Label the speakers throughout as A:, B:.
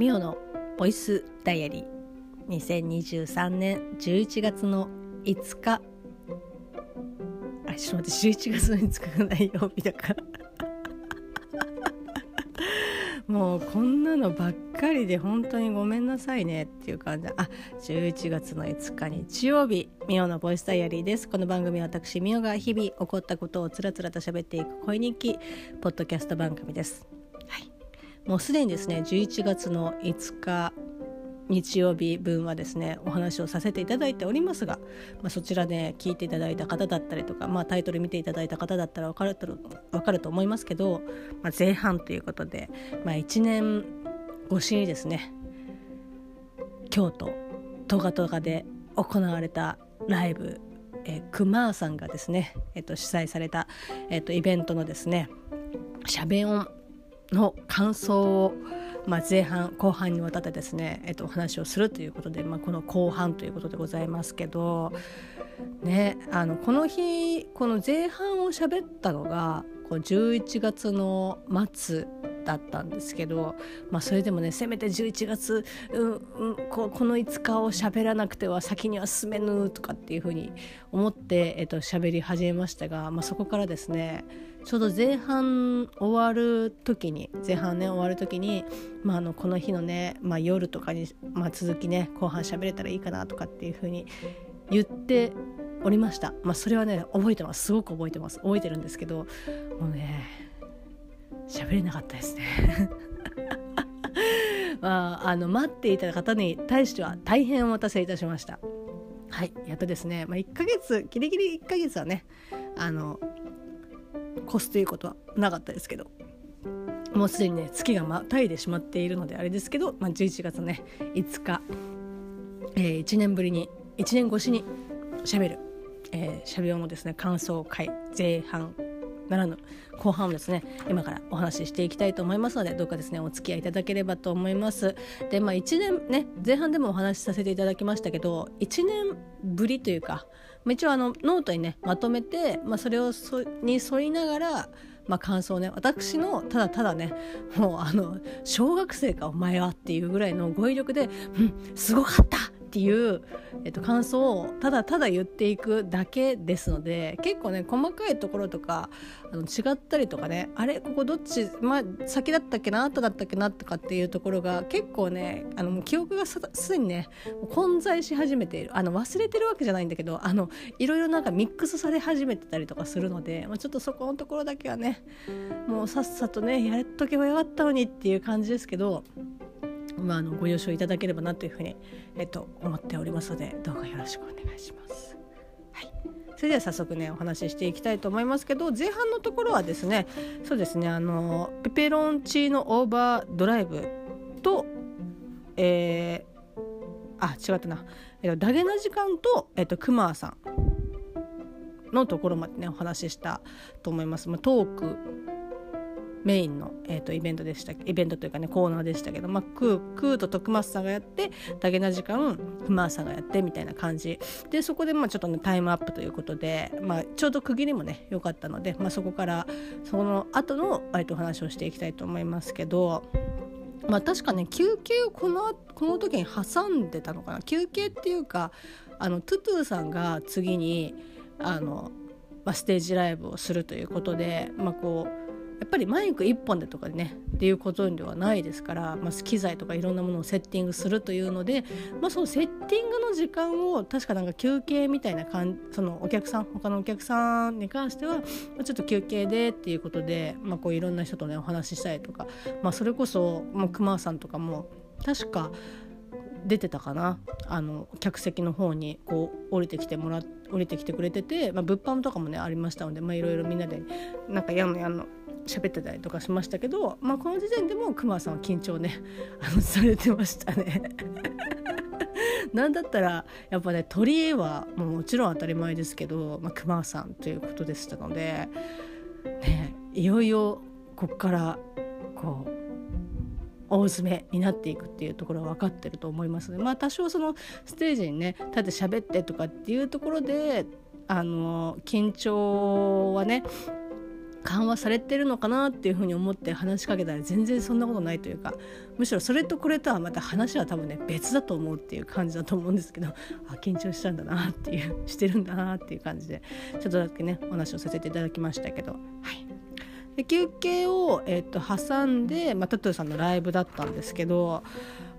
A: ミオのボイスダイアリー。2023年11月の5日。あちょっと待って11月の5日がない曜日だからもうこんなのばっかりで本当にごめんなさいねっていう感じ。あ11月の5日日曜日ミオのボイスダイアリーです。この番組は私ミオが日々起こったことをつらつらと喋っていく恋日記ポッドキャスト番組です。もうすでにですね11月の5日日曜日分はですねお話をさせていただいておりますが、まあ、そちらで聞いていただいた方だったりとか、まあ、タイトル見ていただいた方だったら分かると分かると思いますけど、まあ、前半ということで、まあ、1年越しにですね京都トガトガで行われたライブえー、クマーさんがですね、えーと、主催された、えーと、イベントのですねしゃべ音の感想をまあ、前半後半にわたってですね、えっと、お話をするということで、まあ、この後半ということでございますけど、ね、あのこの日この前半を喋ったのがこう11月の末だったんですけど、まあ、それでもねせめて11月、うんうん、ここの5日を喋らなくては先には進めぬとかっていうふうに思って、えっと喋り始めましたが、まあ、そこからですねちょうど前半終わる時に前半ね終わる時に、まあ、あのこの日のね、まあ、夜とかに、まあ、続きね後半喋れたらいいかなとかっていうふうに言っておりました、まあ、それはね覚えてます。すごく覚えてます。覚えてるんですけどもうね喋れなかったですね。まあ、あの待っていた方に対しては大変お待たせいたしました。はい。やっとですね、まあ、1ヶ月ギリギリ1ヶ月はねあの越すということはなかったですけどもうすでにね月がまたいでしまっているのであれですけど、まあ、11月ね5日、えー、1年ぶりに1年越しにしゃべる、えー、しゃべりのですね。感想会前半ならぬ後半をですね今からお話ししていきたいと思いますのでどうかですねお付き合いいただければと思います。でまあ1年ね前半でもお話しさせていただきましたけど1年ぶりというか一応あのノートにねまとめて、まあ、それをそに沿いながらまあ、感想ね私のただただねもうあの小学生かお前はっていうぐらいの語彙力で「うんすごかった!」っていう、えっと、感想をただただ言っていくだけですので結構ね細かいところとかあの違ったりとかねあれここどっち、まあ、先だったっけな後だったっけなとかっていうところが結構ねあの記憶がすでにね混在し始めている。あの忘れてるわけじゃないんだけどあのいろいろなんかミックスされ始めてたりとかするので、まあ、ちょっとそこのところだけはねもうさっさとねやっとけばよかったのにっていう感じですけどまあ、あのご了承いただければなというふうに、えっと、思っておりますのでどうかよろしくお願いします。はい、それでは早速ねお話ししていきたいと思いますけど前半のところはですねそうですねあのペペロンチーノオーバードライブと、えー、あ違ったな、えっと、ダゲな時間と、えっと、クマさんのところまでねお話ししたと思います。まあ、トークメインの、えーと、イベントでしたイベントというかねコーナーでしたけど、まあ、クークーと徳松さんがやってだけな時間クマーさんがやってみたいな感じでそこでまあちょっとねタイムアップということで、まあ、ちょうど区切りもね良かったので、まあ、そこからその後の、えー、と話をしていきたいと思いますけど。まあ、確かね休憩をこのこの時に挟んでたのかな休憩っていうかあのトゥトゥさんが次にあの、まあ、ステージライブをするということで、まあ、こうやっぱりマイク1本でとかねっていうことではないですから、まあ、機材とかいろんなものをセッティングするというので、まあ、そのセッティングの時間を確かなんか休憩みたいな感そのお客さん他のお客さんに関しては、まあ、ちょっと休憩でっていうことで、まあ、こういろんな人とねお話ししたりとか、まあ、それこそ、まあ、熊さんとかも確か出てたかなあの客席の方にこう降りてきてもら降りてきてくれてて、まあ、物販とかもねありましたのでいろいろみんなでなんかやんのやんの喋ってたりとかしましたけど、まあ、この時点でもクマさんは緊張ね あのされてましたね。なんだったらやっぱね鳥居はもうもちろん当たり前ですけど、まあ、熊さんということでしたので、ね、いよいよこっからこう大詰めになっていくっていうところは分かってると思いますね。まあ多少そのステージにね立って喋ってとかっていうところであの緊張はね緩和されてるのかなっていうふうに思って話しかけたら全然そんなことないというかむしろそれとこれとはまた話は多分ね別だと思うっていう感じだと思うんですけどあ緊張したんだなっていうしてるんだなっていう感じでちょっとだけねお話をさせていただきましたけど。はい。で休憩を、えー、と挟んで、まあ、トゥトゥさんのライブだったんですけど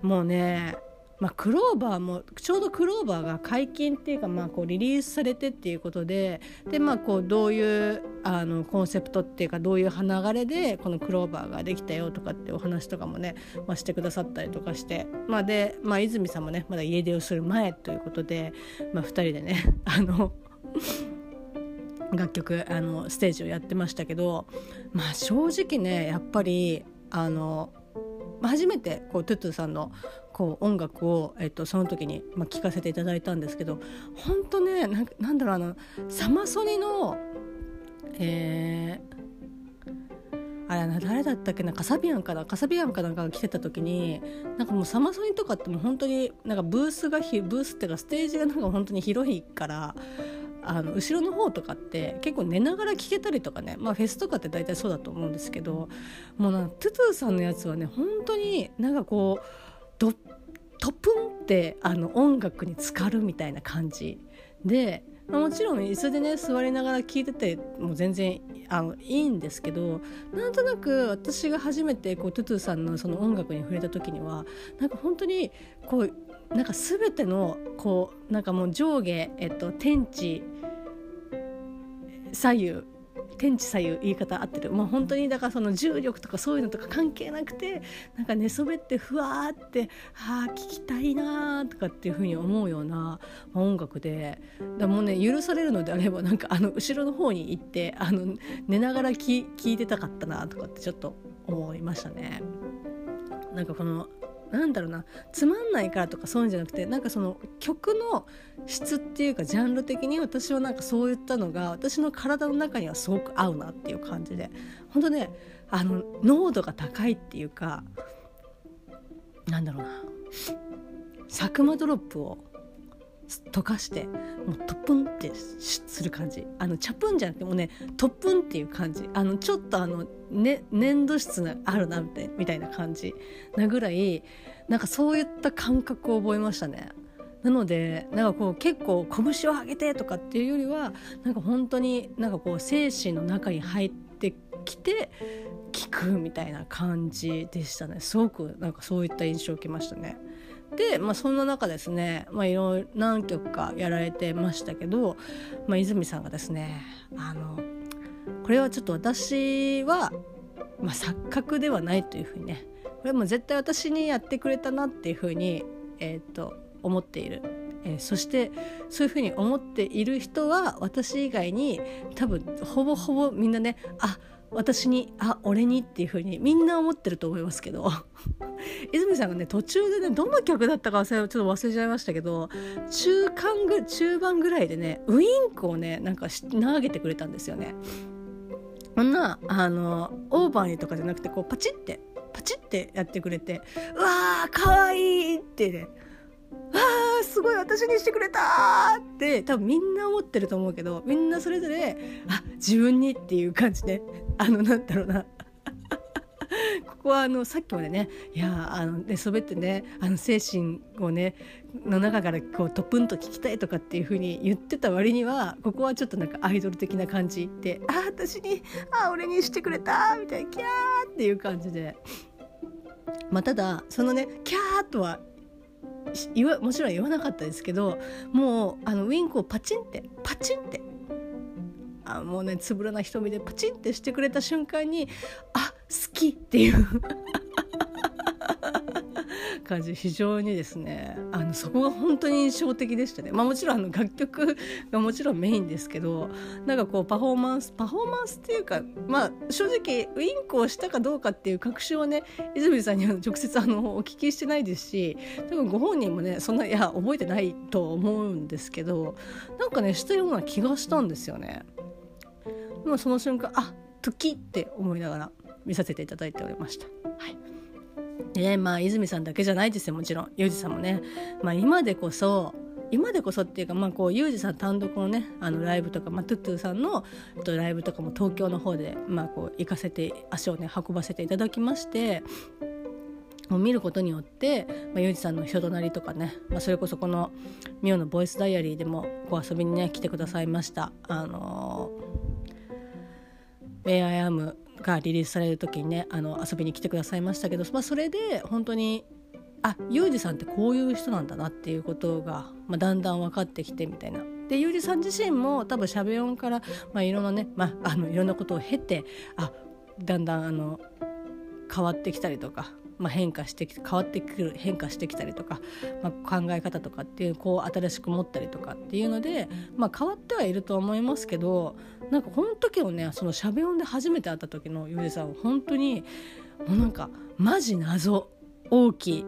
A: もうねまあ、クローバーもちょうどクローバーが解禁っていうか、まあ、こうリリースされてっていうことでで、まあ、こうどういうあのコンセプトっていうかどういう流れでこのクローバーができたよとかってお話とかもね、まあ、してくださったりとかして、まあ、で、まあ、泉さんもねまだ家出をする前ということで、まあ、2人でね あの楽曲あのステージをやってましたけど、まあ、正直ねやっぱりあの初めてこうトゥトゥさんのこう音楽を、えっと、その時に、まあ、聴かせていただいたんですけど本当ねななんだろうあのサマソニのえー、あれ誰だったっけなカサビアンかなカサビアンかなんかが来てた時になんかもうサマソニとかってもう本当になんかブースがブースっていうかステージがなんか本当に広いからあの後ろの方とかって結構寝ながら聴けたりとかね、まあ、フェスとかって大体そうだと思うんですけどもうなトゥトゥさんのやつはね本当になんかこうドトプンってあの音楽に浸かるみたいな感じでもちろん椅子でね座りながら聴いてても全然あのいいんですけどなんとなく私が初めてこうトゥトゥさんのその音楽に触れた時にはなんか本当にこうなんか全てのこうなんかもう上下、えっと、天地左右天地左右言い方合ってるもう本当にだからその重力とかそういうのとか関係なくてなんか寝そべってふわーって「はあ聞きたいな」とかっていうふうに思うような、音楽でだもうね許されるのであればなんかあの後ろの方に行ってあの寝ながら聞いてたかったなとかってちょっと思いましたね。なんかこのなんだろうなつまんないからとかそういうんじゃなくてなんかその曲の質っていうかジャンル的に私はなんかそういったのが私の体の中にはすごく合うなっていう感じで本当ねあの濃度が高いっていうかなんだろうな佐久間ドロップを溶かしてもうトップンってする感じあのチャプンじゃなくてもうねトップンっていう感じあのちょっとあの、ね、粘土質があるなみたいな感じなぐらいなんかそういった感覚を覚えましたね。なのでなんかこう結構拳を上げてとかっていうよりはなんか本当になんかこう精神の中に入ってきて聞くみたいな感じでしたねすごくなんかそういった印象を受けましたね。で、まあ、そんな中ですね、まあ、いろいろ何曲かやられてましたけど、まあ、泉さんがですねあのこれはちょっと私は、まあ、錯覚ではないというふうにねこれも絶対私にやってくれたなっていうふうに、えーと、思っている。えー、そしてそういうふうに思っている人は私以外に多分ほぼほぼみんなねあ私にあ俺にっていう風にみんな思ってると思いますけど 泉さんがね途中でねどの曲だったかちょっと忘れちゃいましたけど中間ぐ中盤ぐらいでねウインクをねなんか投げてくれたんですよね。こんなあのオーバーにとかじゃなくてこうパチってパチってやってくれて「うわーかわいい!」ってねあーすごい私にしてくれたって多分みんな思ってると思うけどみんなそれぞれあ自分にっていう感じであのなんだろうな ここはあのさっきまでねいやあの寝そべってねあの精神をねの中からこうトプンと聞きたいとかっていう風に言ってた割にはここはちょっとなんかアイドル的な感じであ私にあ俺にしてくれたみたいなキャーっていう感じで。まあ、ただそのねキャーとはもちろん言わなかったですけどもうあのウィンクをパチンってパチンって。あもうねつぶらな瞳でパチンってしてくれた瞬間にあ好きっていう。感じ非常にですねあのそこが本当に印象的でしたね、まあ、もちろんあの楽曲がもちろんメインですけどなんかこうパフォーマンスパフォーマンスっていうかまあ正直ウインクをしたかどうかっていう確証はね泉さんには直接あのお聞きしてないですし多分ご本人もねそんないや覚えてないと思うんですけどなんかねしたような気がしたんですよね。もその瞬間あ時って思いながら見させていただいておりました。はいねまあ泉さんだけじゃないですよもちろんユージさんもね、まあ、今でこそ今でこそっていうか、まあ、こうユージさん単独のねあのライブとか、まあ、トゥットゥさんのライブとかも東京の方で、まあ、こう行かせて足をね運ばせていただきましてを見ることによって、まあ、ユージさんの人となりとかね、まあ、それこそこの「ミオのボイスダイアリー」でもこう遊びにね来てくださいました。あのー、Where I Am がリリースされる時にねあの遊びに来てくださいましたけど、まあ、それで本当にあユージさんってこういう人なんだなっていうことが、まあ、だんだん分かってきてみたいな。でユージさん自身も多分しゃべ音から、まあ、いろんなね、まあ、あのいろんなことを経てあだんだんあの変わってきたりとかまあ、変化してきて変わってくる変化してきたりとか、まあ、考え方とかっていうこう新しく持ったりとかっていうので、まあ、変わってはいると思いますけどなんかこの時をねそのしゃべ音で初めて会った時のゆうさんは本当にもうなんかマジ謎大きい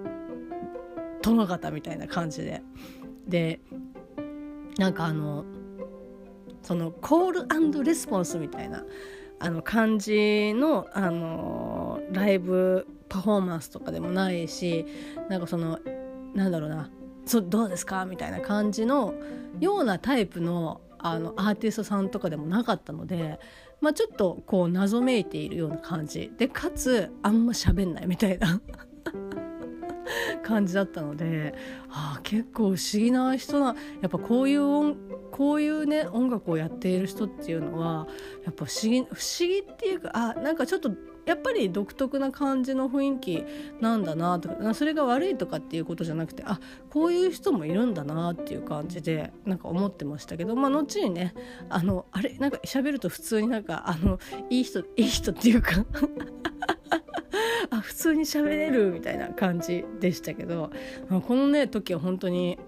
A: 殿方みたいな感じで。でなんかあのそのコールレスポンスみたいなあの感じの、あのライブパフォーマンスとかでもないしなんかそのなんだろうなそどうですかみたいな感じのようなタイプのあのアーティストさんとかでもなかったので、まあ、ちょっとこう謎めいているような感じ。でかつあんま喋んないみたいな感じだったので、あ、結構不思議な人なやっぱこういう音こういうね音楽をやっている人っていうのはやっぱ不思議不思議っていうかあなんかちょっとやっぱり独特な感じの雰囲気なんだなとかそれが悪いとかっていうことじゃなくてあこういう人もいるんだなっていう感じでなんか思ってましたけどまあ後にねあのあれ？なんか喋ると普通になんかあのいい人いい人っていうか あ普通に喋れるみたいな感じでしたけどこのね時は本当に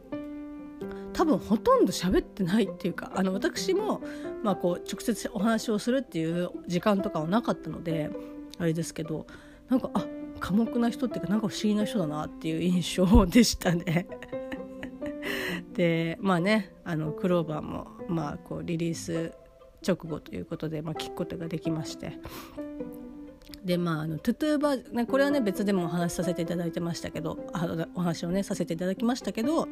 A: 多分ほとんど喋ってないっていうかあの私も、まあ、こう直接お話をするっていう時間とかはなかったのであれですけどなんかあ寡黙な人っていうかなんか不思議な人だなっていう印象でしたね。でまあねあのクローバーも、まあ、こうリリース直後ということで、まあ、聞くことができまして。でまああのトゥトゥーバーねこれはね別でもお話しさせていただいてましたけどあお話をねさせていただきましたけど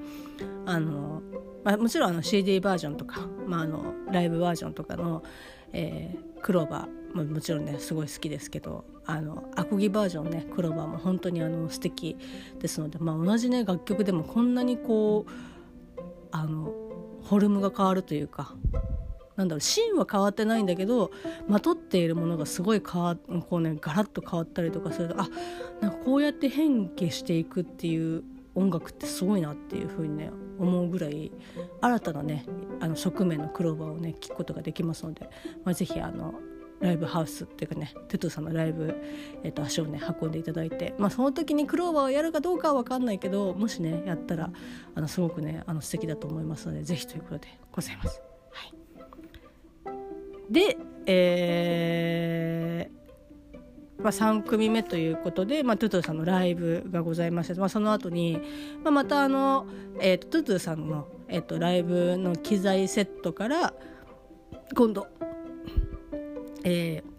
A: あの、まあ、もちろんあの CD バージョンとか、まあ、あのライブバージョンとかの、えー、クローバーまあ、もちろんねすごい好きですけどあのアコギバージョンねクローバーも本当にあの素敵ですので、まあ、同じね楽曲でもこんなにこうあのフォルムが変わるというかなんだろうシーンは変わってないんだけどまとっているものがすごい変わこうねガラッと変わったりとかするとあなんかこうやって変化していくっていう音楽ってすごいなっていうふうにね思うぐらい新たなねあの側面のクローバーをね聞くことができますので、まあ、ぜひあのライブハウスっていうかねトゥトさんのライブ、えー、と足をね運んでいただいて、まあ、その時にクローバーをやるかどうかは分かんないけどもしねやったらあのすごくねあの素敵だと思いますのでぜひということでございます。で、えーまあ、3組目ということで、まあ、トゥトゥさんのライブがございまして、まあ、その後に、まあ、またあの、えーと、トゥトゥさんの、えーとライブの機材セットから今度えー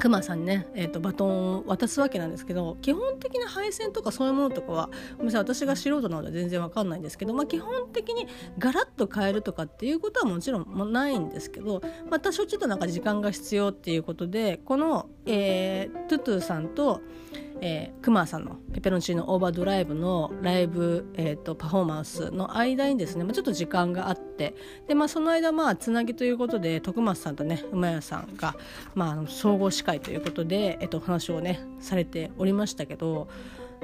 A: クマさんにね、えーと、バトンを渡すわけなんですけど基本的な配線とかそういうものとかはむしろ私が素人なので全然わかんないんですけど、まあ、基本的にガラッと変えるとかっていうことはもちろんないんですけど、まあ、多少ちょっとなんか時間が必要っていうことでこの、えー、トゥトゥさんと、えー、クマさんのペペロンチーノオーバードライブのライブ、えーと、パフォーマンスの間にですね、まあ、ちょっと時間があってで、まあ、その間まあつなぎということで徳松さんとね馬屋さんが、まあ、総合司会ということで、えー、とお話をねされておりましたけど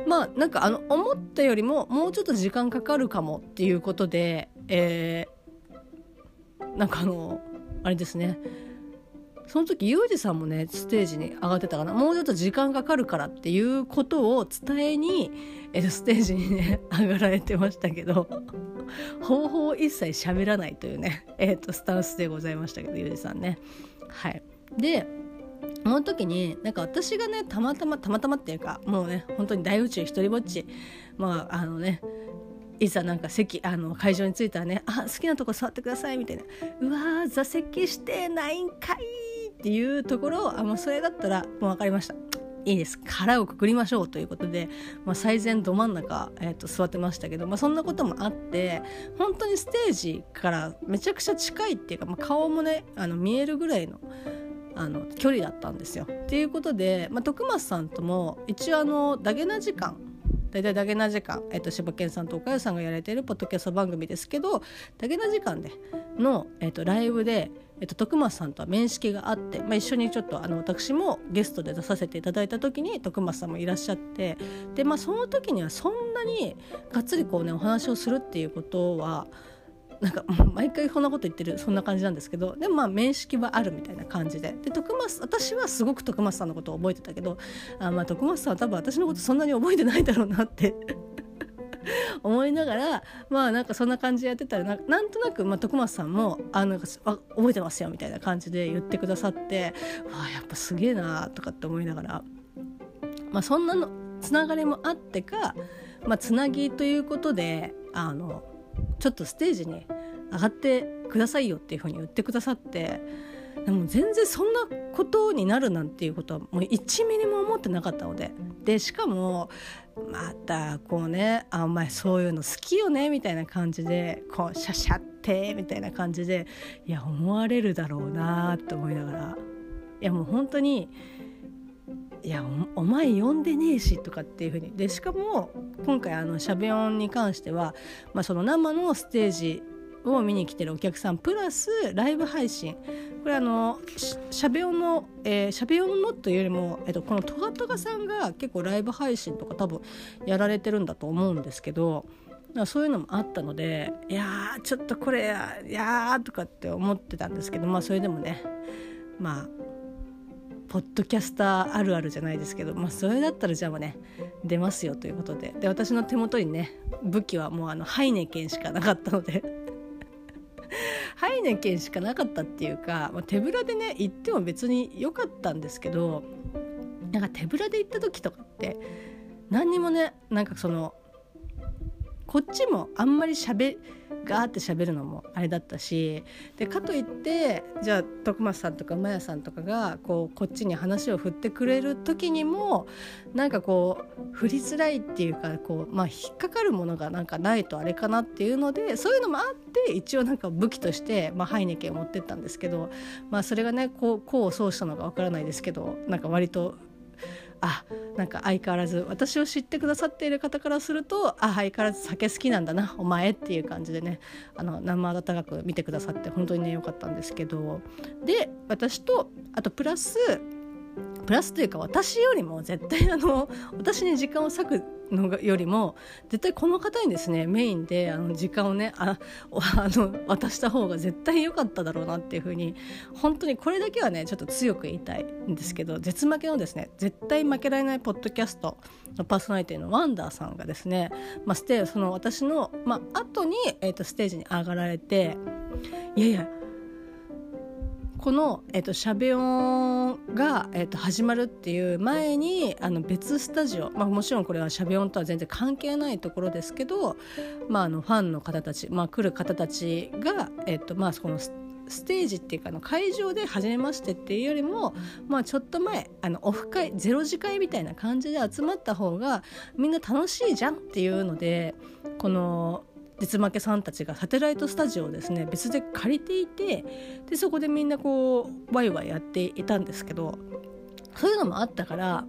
A: まあなんかあの思ったよりももうちょっと時間かかるかもっていうことで、えー、なんかあのあれですねその時ユージさんもねステージに上がってたかな。もうちょっと時間かかるからっていうことを伝えに、えステージにね 上がられてましたけど。方法一切喋らないというね、えーと、スタンスでございましたけどユージさんね。はい、でその時になんか私がねたまたまたまたまっていうかもうね本当に大宇宙一人ぼっち。まああのねいざなんか席あの会場に着いたらね「あ好きなとこ座ってください」みたいな「うわ座席してないんかい」っていうところあもうそれだったらもう分かりましたいいです殻をくくりましょうということで、まあ、最前ど真ん中、えー、と座ってましたけど、まあ、そんなこともあって本当にステージからめちゃくちゃ近いっていうか、まあ、顔もねあの見えるぐらいのあの距離だったんですよ。っていうことで、まあ、徳松さんとも一応あのダゲな時間大体ダゲな時間、えっと、柴犬さんと岡谷さんがやられているポッドキャスト番組ですけどダゲな時間での、えっと、ライブで、えっと、徳松さんとは面識があって、まあ、一緒にちょっとあの私もゲストで出させていただいた時に徳松さんもいらっしゃってで、まあ、その時にはそんなにがっつりこうねお話をするっていうことはなんか 毎回こんなこと言ってるそんな感じなんですけどでもまあ面識はあるみたいな感じで。で徳松私はすごく徳松さんのことを覚えてたけどあまあ徳松さんは多分私のことそんなに覚えてないだろうなって 思いながらまあなんかそんな感じでやってたらなんとなく、まあ、徳松さんも「あなんかあ覚えてますよ」みたいな感じで言ってくださって「あやっぱすげえな」とかって思いながら、まあ、そんなのつながりもあってか、まあ、つなぎということであのちょっとステージに上がってくださいよっていうふうに言ってくださってでも全然そんなことになるなんていうことはもう1ミリも思ってなかったのででしかもまたこうね「あお前そういうの好きよね」みたいな感じでこうシャシャってみたいな感じでいや思われるだろうなって思いながら。いやもう本当にいやお前呼んでねえしとかっていう風に。でしかも今回あのしゃべ音に関しては、まあ、その生のステージを見に来てるお客さんプラスライブ配信。これあのしゃべ音の、えー、しゃべ音のというよりも、えっと、このトガトガさんが結構ライブ配信とか多分やられてるんだと思うんですけどそういうのもあったのでいやーちょっとこれやーとかって思ってたんですけどまあそれでもねまあポッドキャスターあるあるじゃないですけど、まあ、それだったらじゃあもうね出ますよということで。で私の手元にね武器はもうあのハイネケンしかなかったので。ハイネケンしかなかったっていうか、まあ、手ぶらでね行っても別に良かったんですけどなんか手ぶらで行った時とかって何にもねなんかそのこっちもあんまりしゃべガーって喋るのもあれだったしでかといってじゃあ徳松さんとかマヤさんとかがこうこっちに話を振ってくれる時にもなんかこう振りづらいっていうかこう、まあ、引っかかるものがなんかないとあれかなっていうのでそういうのもあって一応なんか武器として、まあ、ハイネケンを持ってったんですけど、まあ、それがねこう功を奏したのかわからないですけどなんか割とあなんか相変わらず私を知ってくださっている方からするとあ相変わらず酒好きなんだなお前っていう感じでねあの生温かく見てくださって本当にね良かったんですけど。で私とあとプラスプラスというか私よりも絶対あの私に時間を割くのがよりも絶対この方にですねメインであの時間をねあ あの渡した方が絶対良かっただろうなっていうふうに本当にこれだけはねちょっと強く言いたいんですけど絶負けのですね絶対負けられないポッドキャストのパーソナリティのワンダーさんがですね、まあ、ステその私の、まあ後に、えーとステージに上がられていやいやこの、えーと、しゃべ音が、えーと、始まるっていう前にあの別スタジオ、まあ、もちろんこれはしゃべ音とは全然関係ないところですけど、まあ、あのファンの方たち、まあ、来る方たちが、えーとまあ、そこのステージっていうかの会場で初めましてっていうよりも、まあ、ちょっと前あのオフ会ゼロ次会みたいな感じで集まった方がみんな楽しいじゃんっていうのでこの絶負けさんたちがサテライトスタジオをですね別で借りていてでそこでみんなこうワイワイやっていたんですけどそういうのもあったから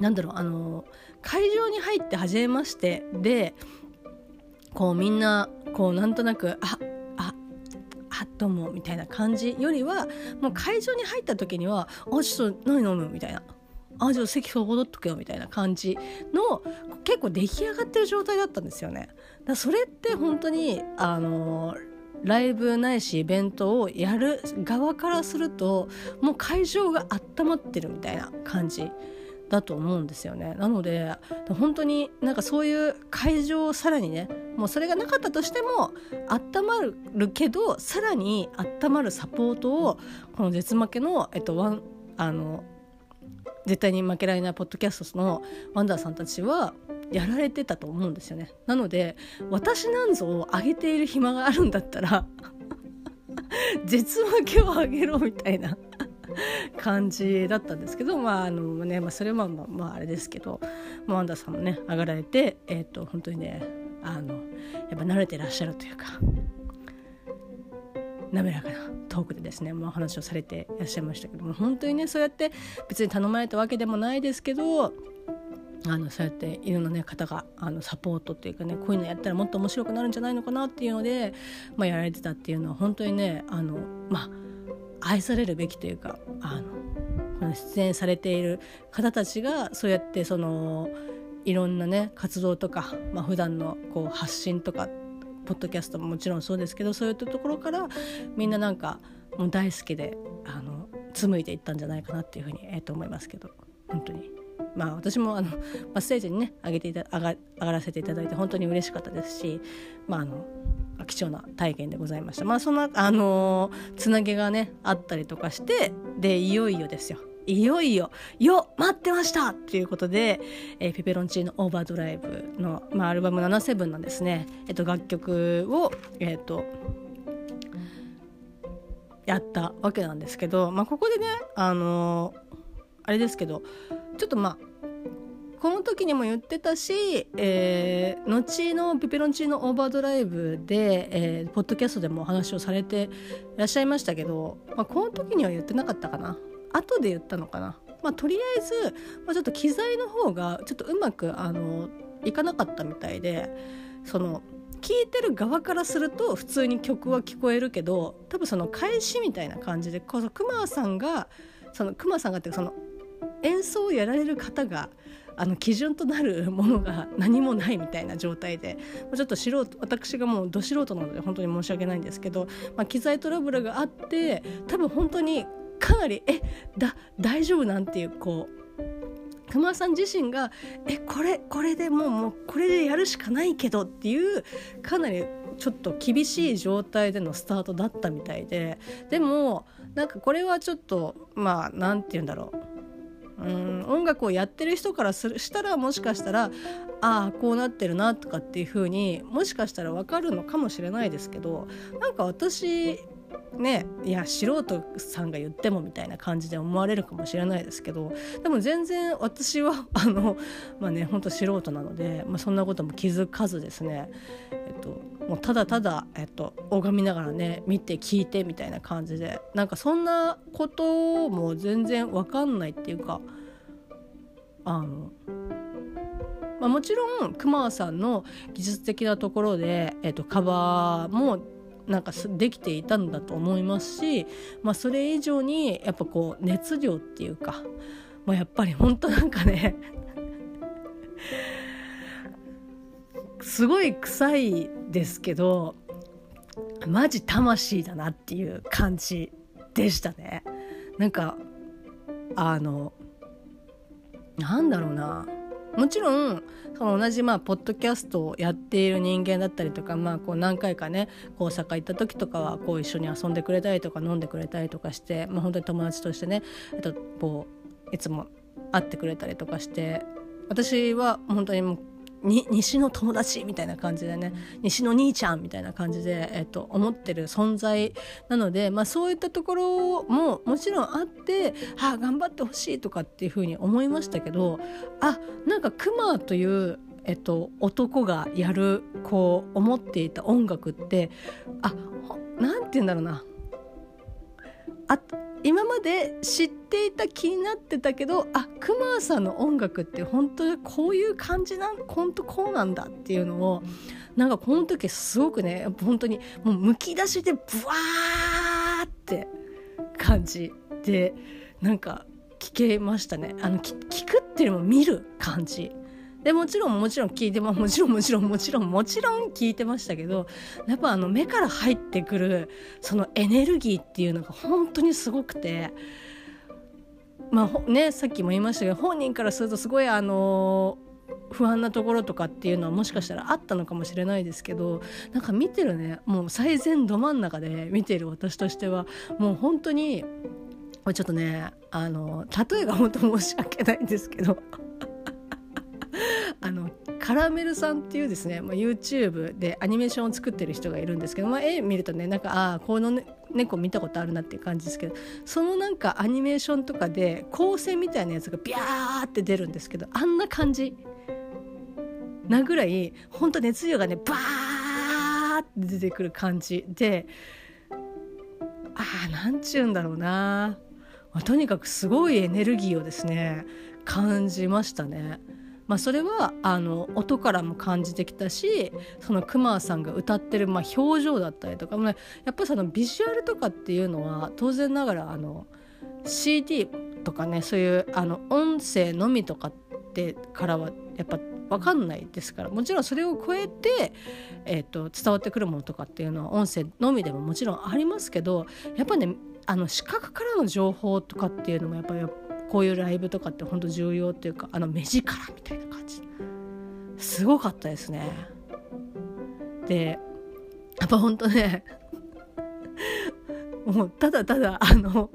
A: なんだろうあの会場に入って初めましてでこうみんなこうなんとなくあああどうもみたいな感じよりはもう会場に入った時には「あちょっと何飲む?」みたいなあじゃあ席そこ取っとけよみたいな感じの結構出来上がってる状態だったんですよね。だそれって本当にあのライブないしイベントをやる側からするともう会場が温まってるみたいな感じだと思うんですよねなので本当になんかそういう会場をさらにねもうそれがなかったとしても温まるけどさらに温まるサポートをこの絶負けの、えっと、ワンあの絶対に負けられないポッドキャストのワンダーさんたちはやられてたと思うんですよね。なので私なんぞを上げている暇があるんだったら 絶負けを上げろみたいな 感じだったんですけどまああのね、まあ、それはまあまああれですけどワンダーさんもね上がられてえっ、ー、と本当にねあのやっぱ慣れてらっしゃるというか滑らかなトークでですね、まあ、話をされていらっしゃいましたけども本当にねそうやって別に頼まれたわけでもないですけどあのそうやっていろんな、ね、方があのサポートっていうかねこういうのやったらもっと面白くなるんじゃないのかなっていうので、まあ、やられてたっていうのは本当にねあの、まあ、愛されるべきというかあの出演されている方たちがそうやってそのいろんなね活動とか、まあ普段のこう発信とかポッドキャストももちろんそうですけどそういったところからみんななんかもう大好きであの紡いでいったんじゃないかなっていうふうに、えー、と思いますけど本当に。まあ、私もあの、ま、ステージにね上げていた上が上がらせていただいて本当に嬉しかったですし、まあ、あの貴重な体験でございました。まあ、そんな、あの、つなげがねあったりとかしてでいよいよですよいよいよ、よ待ってました！ということで、えー、ペペロンチーノオーバードライブの、まあ、アルバム77のですね、えっと、楽曲を、えっと、やったわけなんですけど、まあ、ここでね、あの、あれですけど、ちょっとまあ、この時にも言ってたし、えー、後のペペロンチーノオーバードライブで、えー、ポッドキャストでもお話をされていらっしゃいましたけど、まあ、この時には言ってなかったかな。後で言ったのかな、まあ、とりあえず、まあ、ちょっと機材の方がちょっとうまくあのいかなかったみたいでその聞いてる側からすると普通に曲は聞こえるけど多分その返しみたいな感じでこそ熊さんがその熊さんがっていうかその演奏をやられる方があの基準となるものが何もないみたいな状態でちょっと素人私がもうど素人なので本当に申し訳ないんですけど、まあ、機材トラブルがあって多分本当にかなりえだ大丈夫なんていうこう熊さん自身がえこれこれでもうもうこれでやるしかないけどっていうかなりちょっと厳しい状態でのスタートだったみたいででもなんかこれはちょっとまあ何て言うんだろう。うん音楽をやってる人からするしたらもしかしたらああこうなってるなとかっていう風にもしかしたら分かるのかもしれないですけどなんか私ねいや素人さんが言ってもみたいな感じで思われるかもしれないですけどでも全然私は あのまあねほんと素人なので、まあ、そんなことも気づかずですね、えっと、もうただただ、えっと、拝みながらね見て聞いてみたいな感じでなんかそんなことも全然わかんないっていうかあのまあ、もちろん熊さんの技術的なところで、えっと、カバーもなんかできていたんだと思いますし、まあ、それ以上にやっぱこう熱量っていうか、まあ、やっぱり本当なんかね すごい臭いですけどマジ魂だなっていう感じでしたね。なんかあのなんだろうなもちろんその同じまあポッドキャストをやっている人間だったりとか、まあ、こう何回かね大阪行った時とかはこう一緒に遊んでくれたりとか飲んでくれたりとかして、まあ、本当に友達としてねとこういつも会ってくれたりとかして私は本当にもうに西の友達みたいな感じでね西の兄ちゃんみたいな感じで、えっと、思ってる存在なので、まあ、そういったところももちろんあってはあ頑張ってほしいとかっていうふうに思いましたけどあなんかクマというえっと、男がやるこう思っていた音楽ってあなんて言うんだろうな。あ今まで知っていた気になってたけどあクマさんの音楽って本当にこういう感じなん本当こうなんだっていうのをなんかこの時すごくね本当にもうむき出しでブワーって感じでなんか聞けましたね。あの聞くっていうのも見る感じ。でもちろんもちろん聞いてももちろんもちろんもちろんもちろん聞いてましたけどやっぱあの目から入ってくるそのエネルギーっていうのが本当にすごくて。まあね、さっきも言いましたけど本人からするとすごいあの不安なところとかっていうのはもしかしたらあったのかもしれないですけどなんか見てるねもう最善ど真ん中で見てる私としてはもう本当にちょっとねあの例えが本当申し訳ないんですけどあのカラメルさんっていうですね、まあ、YouTube でアニメーションを作ってる人がいるんですけど、まあ、絵見るとねなんかああこの、ね、猫見たことあるなっていう感じですけどそのなんかアニメーションとかで光線みたいなやつがビャーって出るんですけどあんな感じなぐらい本当熱量がねバーって出てくる感じでああなんちゅうんだろうな、まあ、とにかくすごいエネルギーをですね感じましたね。まあ、それはあの音からも感じてきたしそのクマさんが歌ってる、まあ、表情だったりとかも、ね、やっぱりそのビジュアルとかっていうのは当然ながらあの CD とかねそういうあの音声のみとかってからはやっぱ分かんないですからもちろんそれを超えて、えーと、伝わってくるものとかっていうのは音声のみでももちろんありますけどやっぱねあの視覚からの情報とかっていうのもやっぱりこういうライブとかって本当重要っていうかあの目力みたいな感じすごかったですね。でやっぱ本当ね もうただただあの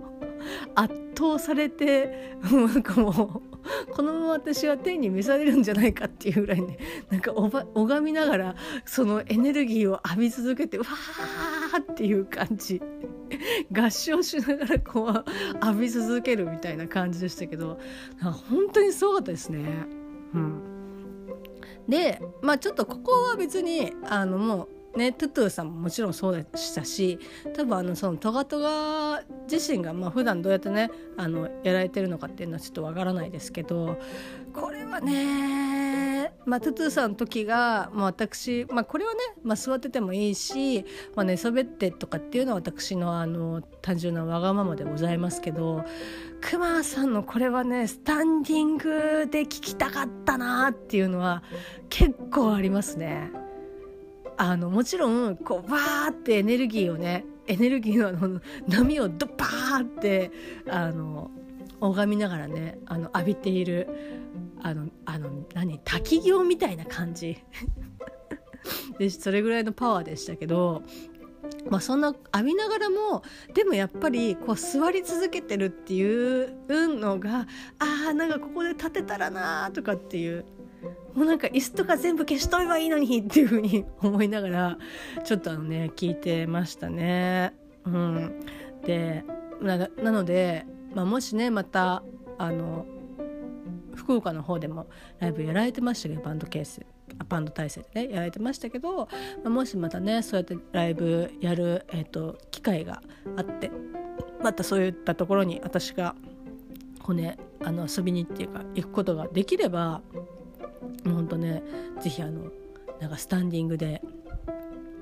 A: 圧倒されてなんかもうこのまま私は天に召されるんじゃないかっていうぐらいねなんか拝みながらそのエネルギーを浴び続けてわーっていう感じ合唱しながらこう浴び続けるみたいな感じでしたけど本当にすごかったですね。うんでまあちょっとここは別にあのもうね、トゥトゥさんももちろんそうでしたし多分あのそのトガトガ自身がまあ普段どうやってねあのやられてるのかっていうのはちょっとわからないですけどこれはね、まあ、トゥトゥさんの時が、まあ、私、まあ、これはね、まあ、座っててもいいし、まあ、寝そべってとかっていうのは私のあの単純なわがままでございますけどクマさんのこれはねスタンディングで聞きたかったなっていうのは結構ありますね。あのもちろんこうバーってエネルギーをねエネルギーの波をドバーってあの拝みながらねあの浴びているあのあの何滝行みたいな感じ。でそれぐらいのパワーでしたけどまあ、そんな浴びながらもでもやっぱりこう座り続けてるっていうのがあーなんかここで立てたらなとかっていうもうなんか椅子とか全部消しとればいいのにっていう風に思いながらちょっとあのね聞いてましたね。うん、でなので、まあ、もしねまたあの福岡の方でもライブやられてましたけどバンドケースバンド体制でねやられてましたけど、まあ、もしまたねそうやってライブやる、えーと、機会があってまたそういったところに私がこうねあの遊びにっていうか行くことができればもうほんとね是非あのなんかスタンディングで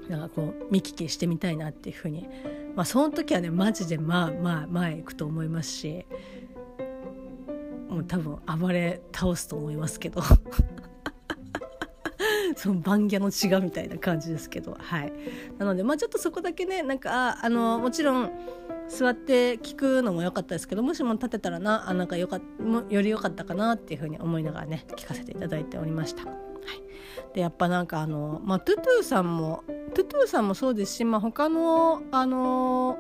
A: なんかこう見聞きしてみたいなっていうふうに。まあその時はねマジでまあまあ前行くと思いますしもう多分暴れ倒すと思いますけど。その番ギャの血がみたいな感じですけどはいなのでまあちょっとそこだけねなんかあのもちろん座って聞くのも良かったですけどもしも立てたらなあなんかよかより良かったかなっていうふうに思いながらね聞かせていただいておりました。はい、でやっぱなんかあの、まあ、トゥトゥさんもトゥトゥさんもそうですし、まあ、他のあの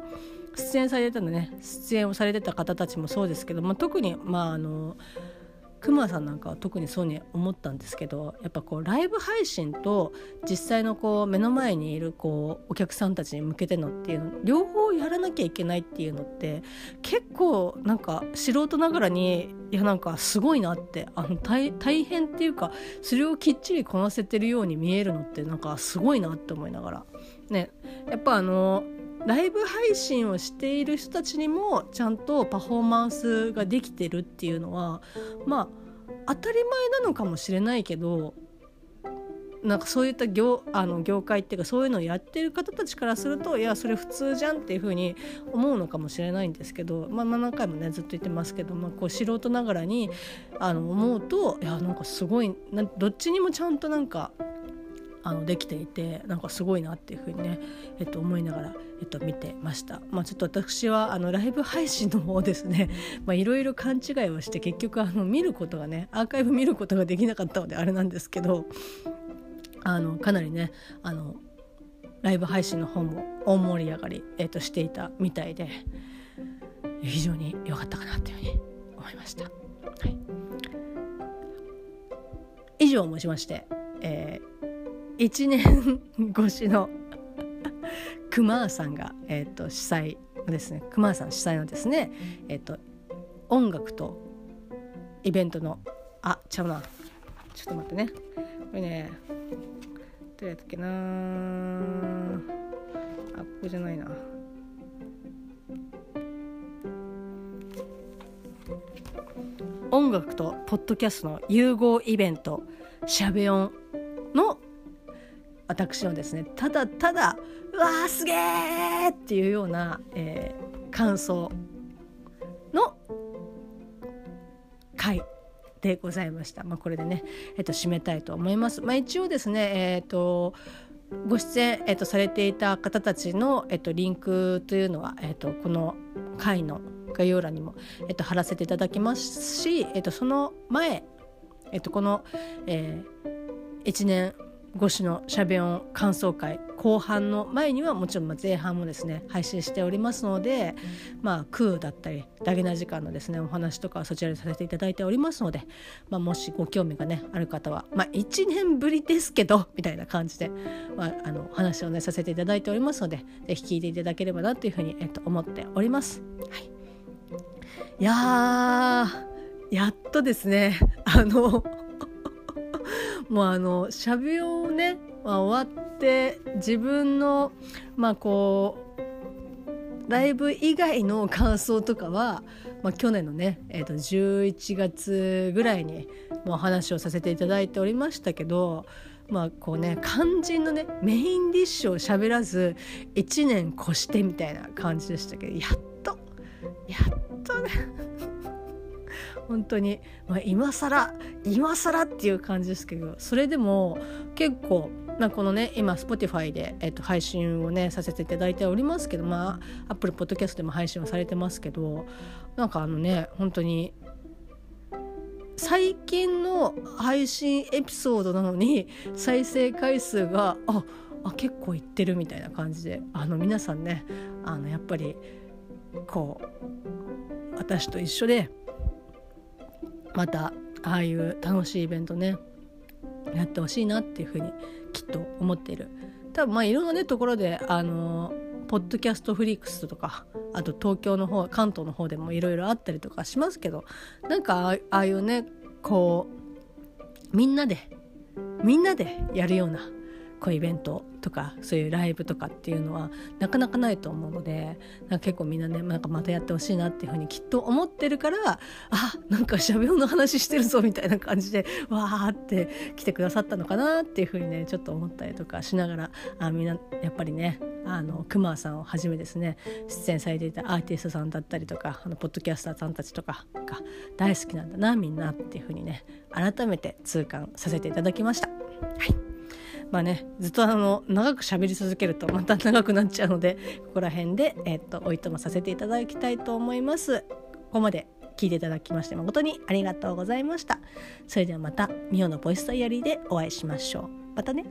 A: 出演されてたのね出演をされてた方たちもそうですけど、まあ、特にまああのクマさんなんかは特にそうに思ったんですけどやっぱこうライブ配信と実際のこう目の前にいるこうお客さんたちに向けてのっていうの両方やらなきゃいけないっていうのって結構なんか素人ながらにいやなんかすごいなってあの大変っていうかそれをきっちりこなせてるように見えるのってなんかすごいなって思いながら。ね。やっぱあのライブ配信をしている人たちにもちゃんとパフォーマンスができてるっていうのはまあ当たり前なのかもしれないけどなんかそういった業あの業界っていうかそういうのをやってる方たちからするといやそれ普通じゃんっていうふうに思うのかもしれないんですけど、まあ、まあ何回もねずっと言ってますけど、まあ、こう素人ながらにあの思うといやなんかすごいどっちにもちゃんとなんかあのできていてなんかすごいなっていうふうにね、えっと、思いながら、えっと、見てました、まあ、ちょっと私はあのライブ配信の方ですね いろいろ勘違いをして結局あの見ることがねアーカイブ見ることができなかったのであれなんですけどあのかなりねあのライブ配信の方も大盛り上がり、えっと、していたみたいで非常に良かったかなというふうに思いました。はい以上をもちまして、えー、1年越しの熊さんが、えーと、主催ですね。熊さん主催のですね、えーと、音楽とイベントのあちゃうな。ちょっと待ってね。これねどうやったっけな。あここじゃないな。音楽とポッドキャストの融合イベントしゃべ音の私のですねただただうわーすげーっていうような、えー、感想の回でございました。まあ、これでね、えっと、締めたいと思います。まあ、一応ですね、えっとご出演、えっと、されていた方たちの、えっと、リンクというのは、えっと、この回の概要欄にも、えっと、貼らせていただきますし、えっと、その前、えっと、この、えー、1年越しのしゃべ音感想会後半の前にはもちろん前半もですね配信しておりますので、まあ、空だったりダゲな時間のですねお話とかそちらでさせていただいておりますので、まあ、もしご興味がねある方は、まあ、1年ぶりですけどみたいな感じで、まあ、あのお話をねさせていただいておりますので是非聞いていただければなというふうに、えっと、思っております。はい、いややっとですねあの もうあのしゃべをね、まあ、終わって自分のまあこうライブ以外の感想とかは、まあ、去年のね、えー、と11月ぐらいにもう話をさせていただいておりましたけどまあこうね肝心のねメインディッシュを喋らず1年越してみたいな感じでしたけどやっとやっとね。本当に、まあ、今更今更っていう感じですけどそれでも結構ま、このね今 Spotify で、えっと、配信をねさせていただいておりますけどまあ Apple Podcast でも配信はされてますけどなんかあのね本当に最近の配信エピソードなのに再生回数がああ結構いってるみたいな感じであの皆さんねあのやっぱりこう私と一緒でまたああいう楽しいイベントねやってほしいなっていうふうにきっと思っている。多分まあいろんなねところであのポッドキャストフリークスとかあと東京の方関東の方でもいろいろあったりとかしますけどなんかああいうねこうみんなでみんなでやるようなこうイベントとかそういうライブとかっていうのはなかなかないと思うので結構みんなねなんかまたやってほしいなっていうふうにきっと思ってるからあなんかしゃべおの話してるぞみたいな感じでわーって来てくださったのかなっていうふうにねちょっと思ったりとかしながらあみんなやっぱりねあのクマさんをはじめですね出演されていたアーティストさんだったりとかあのポッドキャスターさんたちとかが大好きなんだなみんなっていうふうにね改めて痛感させていただきました。はいまあねずっとあの長く喋り続けるとまた長くなっちゃうのでここら辺で、えー、っとおいともさせていただきたいと思います。ここまで聞いていただきまして誠にありがとうございました。それではまたミオのボイスダイアリーでお会いしましょう。またね。